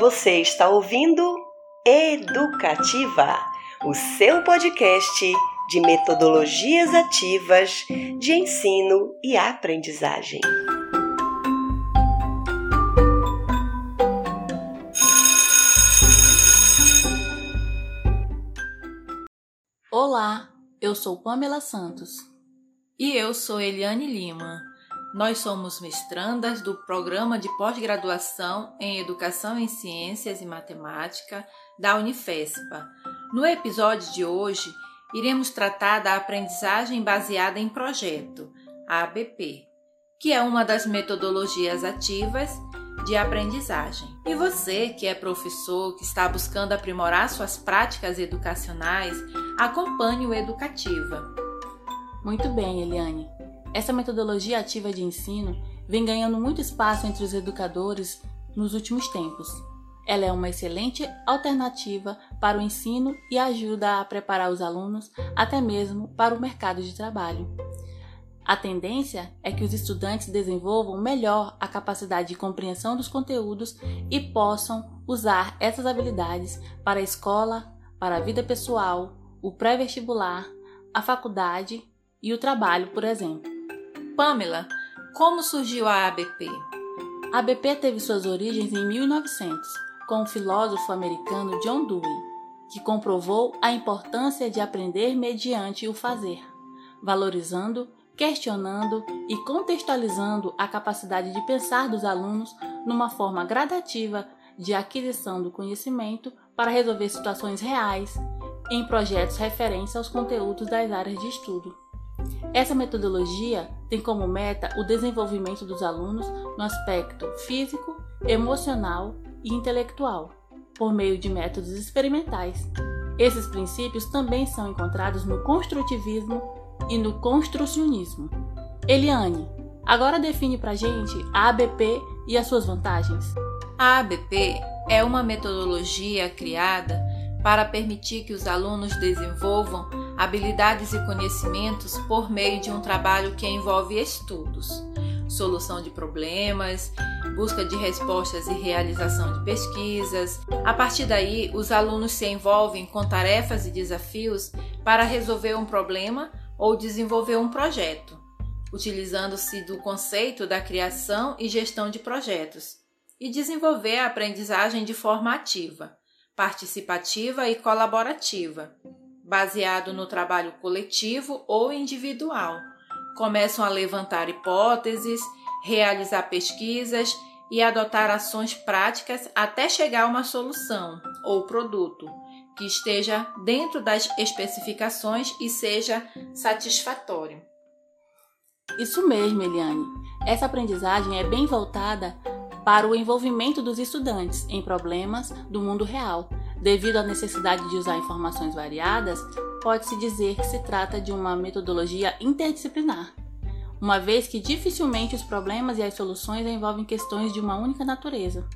Você está ouvindo Educativa, o seu podcast de metodologias ativas de ensino e aprendizagem. Olá, eu sou Pamela Santos. E eu sou Eliane Lima. Nós somos mestrandas do Programa de Pós-Graduação em Educação em Ciências e Matemática da Unifespa. No episódio de hoje, iremos tratar da aprendizagem baseada em projeto, ABP, que é uma das metodologias ativas de aprendizagem. E você, que é professor, que está buscando aprimorar suas práticas educacionais, acompanhe o Educativa. Muito bem, Eliane. Essa metodologia ativa de ensino vem ganhando muito espaço entre os educadores nos últimos tempos. Ela é uma excelente alternativa para o ensino e ajuda a preparar os alunos até mesmo para o mercado de trabalho. A tendência é que os estudantes desenvolvam melhor a capacidade de compreensão dos conteúdos e possam usar essas habilidades para a escola, para a vida pessoal, o pré-vestibular, a faculdade e o trabalho, por exemplo. Pamela, como surgiu a ABP? A ABP teve suas origens em 1900, com o filósofo americano John Dewey, que comprovou a importância de aprender mediante o fazer, valorizando, questionando e contextualizando a capacidade de pensar dos alunos numa forma gradativa de aquisição do conhecimento para resolver situações reais em projetos referentes aos conteúdos das áreas de estudo. Essa metodologia tem como meta o desenvolvimento dos alunos no aspecto físico, emocional e intelectual, por meio de métodos experimentais. Esses princípios também são encontrados no construtivismo e no construcionismo. Eliane, agora define para gente a ABP e as suas vantagens. A ABP é uma metodologia criada para permitir que os alunos desenvolvam habilidades e conhecimentos por meio de um trabalho que envolve estudos, solução de problemas, busca de respostas e realização de pesquisas. A partir daí, os alunos se envolvem com tarefas e desafios para resolver um problema ou desenvolver um projeto, utilizando-se do conceito da criação e gestão de projetos, e desenvolver a aprendizagem de forma ativa participativa e colaborativa, baseado no trabalho coletivo ou individual. Começam a levantar hipóteses, realizar pesquisas e adotar ações práticas até chegar a uma solução ou produto que esteja dentro das especificações e seja satisfatório. Isso mesmo, Eliane. Essa aprendizagem é bem voltada para o envolvimento dos estudantes em problemas do mundo real. Devido à necessidade de usar informações variadas, pode-se dizer que se trata de uma metodologia interdisciplinar, uma vez que dificilmente os problemas e as soluções envolvem questões de uma única natureza.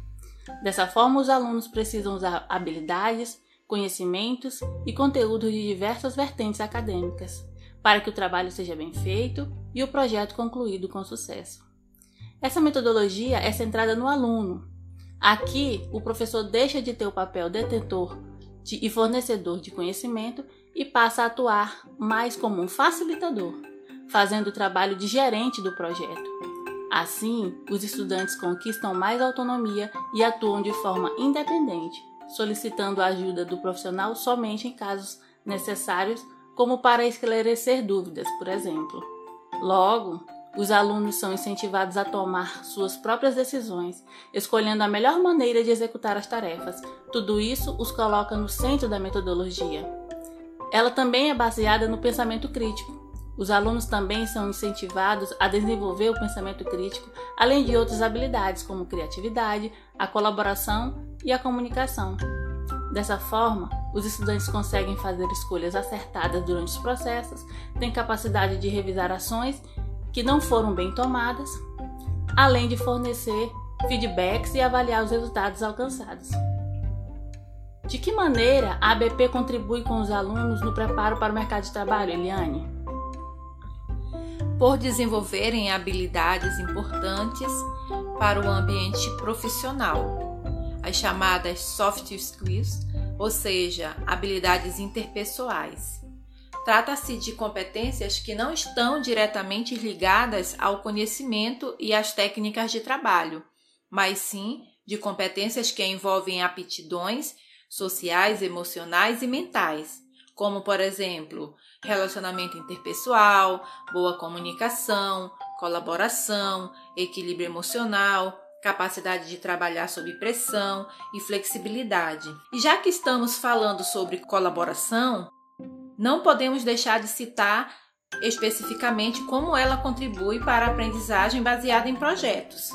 Dessa forma, os alunos precisam usar habilidades, conhecimentos e conteúdos de diversas vertentes acadêmicas para que o trabalho seja bem feito e o projeto concluído com sucesso. Essa metodologia é centrada no aluno. Aqui, o professor deixa de ter o papel detentor de, e fornecedor de conhecimento e passa a atuar mais como um facilitador, fazendo o trabalho de gerente do projeto. Assim, os estudantes conquistam mais autonomia e atuam de forma independente, solicitando a ajuda do profissional somente em casos necessários, como para esclarecer dúvidas, por exemplo. Logo, os alunos são incentivados a tomar suas próprias decisões, escolhendo a melhor maneira de executar as tarefas. Tudo isso os coloca no centro da metodologia. Ela também é baseada no pensamento crítico. Os alunos também são incentivados a desenvolver o pensamento crítico, além de outras habilidades como criatividade, a colaboração e a comunicação. Dessa forma, os estudantes conseguem fazer escolhas acertadas durante os processos, têm capacidade de revisar ações que não foram bem tomadas, além de fornecer feedbacks e avaliar os resultados alcançados. De que maneira a ABP contribui com os alunos no preparo para o mercado de trabalho, Eliane? Por desenvolverem habilidades importantes para o ambiente profissional. as chamadas soft skills, ou seja, habilidades interpessoais. Trata-se de competências que não estão diretamente ligadas ao conhecimento e às técnicas de trabalho, mas sim de competências que envolvem aptidões sociais, emocionais e mentais, como, por exemplo, relacionamento interpessoal, boa comunicação, colaboração, equilíbrio emocional, capacidade de trabalhar sob pressão e flexibilidade. E já que estamos falando sobre colaboração, não podemos deixar de citar especificamente como ela contribui para a aprendizagem baseada em projetos.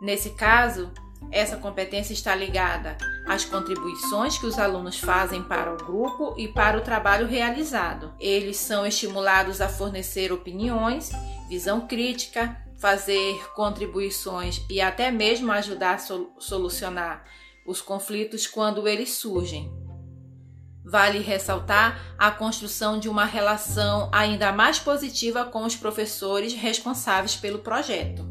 Nesse caso, essa competência está ligada às contribuições que os alunos fazem para o grupo e para o trabalho realizado. Eles são estimulados a fornecer opiniões, visão crítica, fazer contribuições e até mesmo ajudar a solucionar os conflitos quando eles surgem. Vale ressaltar a construção de uma relação ainda mais positiva com os professores responsáveis pelo projeto.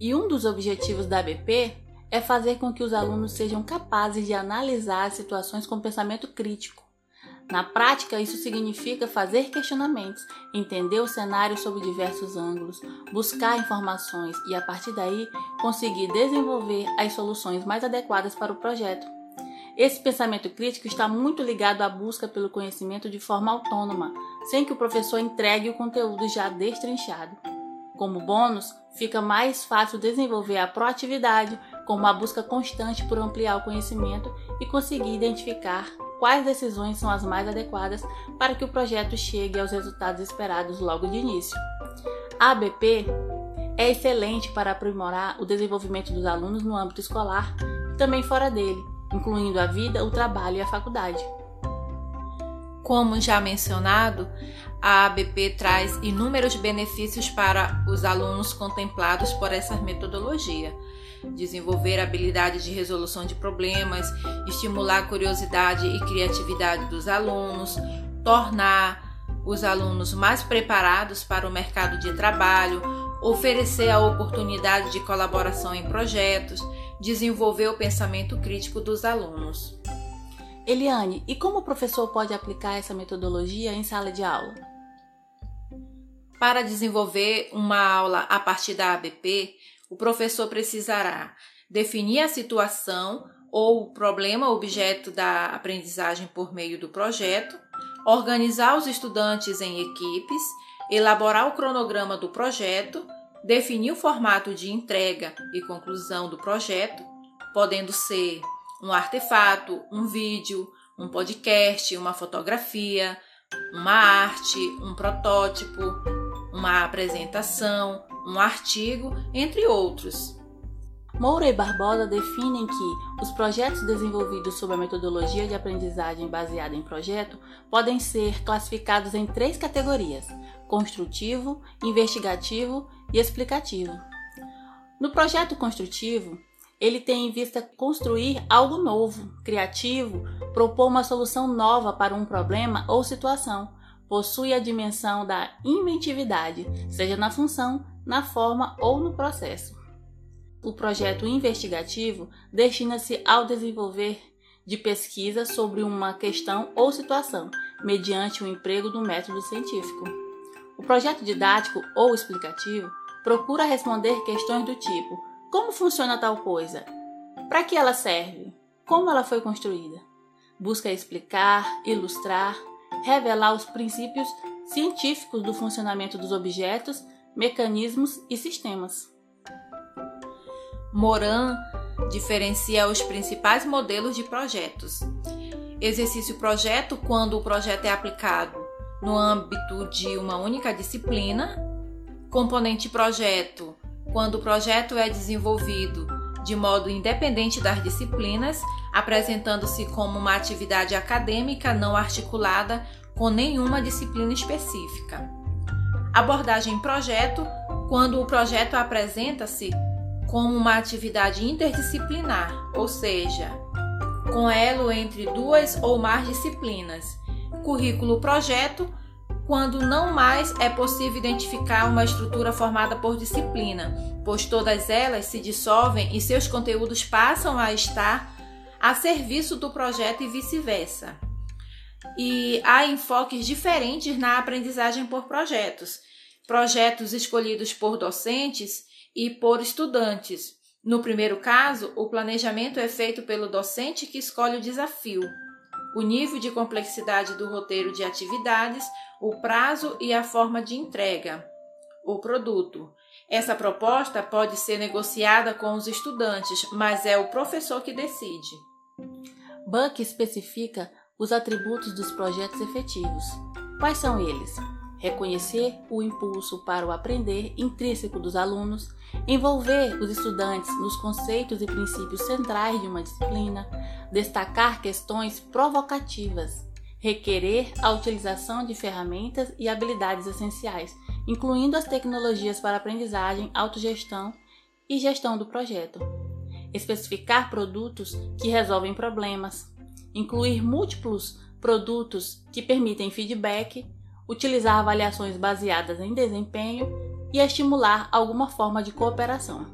E um dos objetivos da ABP é fazer com que os alunos sejam capazes de analisar as situações com pensamento crítico. Na prática, isso significa fazer questionamentos, entender o cenário sob diversos ângulos, buscar informações e, a partir daí, conseguir desenvolver as soluções mais adequadas para o projeto. Esse pensamento crítico está muito ligado à busca pelo conhecimento de forma autônoma, sem que o professor entregue o conteúdo já destrinchado. Como bônus, fica mais fácil desenvolver a proatividade, com uma busca constante por ampliar o conhecimento e conseguir identificar quais decisões são as mais adequadas para que o projeto chegue aos resultados esperados logo de início. A ABP é excelente para aprimorar o desenvolvimento dos alunos no âmbito escolar e também fora dele incluindo a vida, o trabalho e a faculdade. Como já mencionado, a ABP traz inúmeros benefícios para os alunos contemplados por essa metodologia. Desenvolver habilidade de resolução de problemas, estimular a curiosidade e criatividade dos alunos, tornar os alunos mais preparados para o mercado de trabalho, oferecer a oportunidade de colaboração em projetos, desenvolver o pensamento crítico dos alunos. Eliane, e como o professor pode aplicar essa metodologia em sala de aula? Para desenvolver uma aula a partir da ABP, o professor precisará definir a situação ou o problema objeto da aprendizagem por meio do projeto, organizar os estudantes em equipes, elaborar o cronograma do projeto definir o formato de entrega e conclusão do projeto, podendo ser um artefato, um vídeo, um podcast, uma fotografia, uma arte, um protótipo, uma apresentação, um artigo, entre outros. Moura e Barbosa definem que os projetos desenvolvidos sob a metodologia de aprendizagem baseada em projeto podem ser classificados em três categorias: construtivo, investigativo e explicativo. No projeto construtivo, ele tem em vista construir algo novo, criativo, propor uma solução nova para um problema ou situação. Possui a dimensão da inventividade, seja na função, na forma ou no processo. O projeto investigativo destina-se ao desenvolver de pesquisa sobre uma questão ou situação, mediante o emprego do método científico. O projeto didático ou explicativo procura responder questões do tipo: como funciona tal coisa? Para que ela serve? Como ela foi construída? Busca explicar, ilustrar, revelar os princípios científicos do funcionamento dos objetos, mecanismos e sistemas. Moran diferencia os principais modelos de projetos. Exercício projeto quando o projeto é aplicado no âmbito de uma única disciplina Componente projeto: quando o projeto é desenvolvido de modo independente das disciplinas, apresentando-se como uma atividade acadêmica não articulada com nenhuma disciplina específica. Abordagem projeto: quando o projeto apresenta-se como uma atividade interdisciplinar, ou seja, com elo entre duas ou mais disciplinas. Currículo projeto quando não mais é possível identificar uma estrutura formada por disciplina, pois todas elas se dissolvem e seus conteúdos passam a estar a serviço do projeto e vice-versa. E há enfoques diferentes na aprendizagem por projetos. Projetos escolhidos por docentes e por estudantes. No primeiro caso, o planejamento é feito pelo docente que escolhe o desafio, o nível de complexidade do roteiro de atividades, o prazo e a forma de entrega, o produto. Essa proposta pode ser negociada com os estudantes, mas é o professor que decide. Buck especifica os atributos dos projetos efetivos. Quais são eles? Reconhecer o impulso para o aprender intrínseco dos alunos, envolver os estudantes nos conceitos e princípios centrais de uma disciplina, destacar questões provocativas, requerer a utilização de ferramentas e habilidades essenciais, incluindo as tecnologias para aprendizagem, autogestão e gestão do projeto. Especificar produtos que resolvem problemas, incluir múltiplos produtos que permitem feedback, utilizar avaliações baseadas em desempenho e estimular alguma forma de cooperação.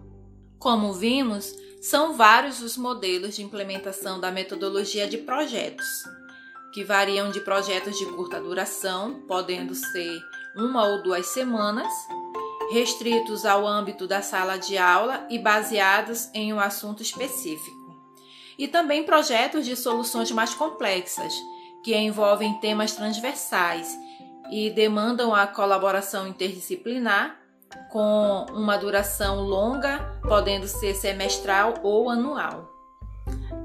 Como vimos, são vários os modelos de implementação da metodologia de projetos, que variam de projetos de curta duração, podendo ser uma ou duas semanas, restritos ao âmbito da sala de aula e baseados em um assunto específico e também projetos de soluções mais complexas, que envolvem temas transversais e demandam a colaboração interdisciplinar com uma duração longa, podendo ser semestral ou anual.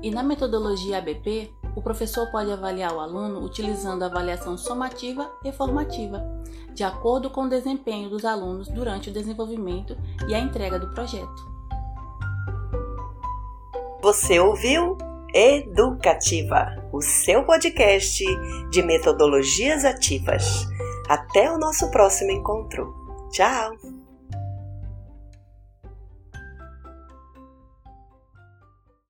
E na metodologia ABP, o professor pode avaliar o aluno utilizando a avaliação somativa e formativa, de acordo com o desempenho dos alunos durante o desenvolvimento e a entrega do projeto. Você ouviu Educativa, o seu podcast de metodologias ativas. Até o nosso próximo encontro. Tchau!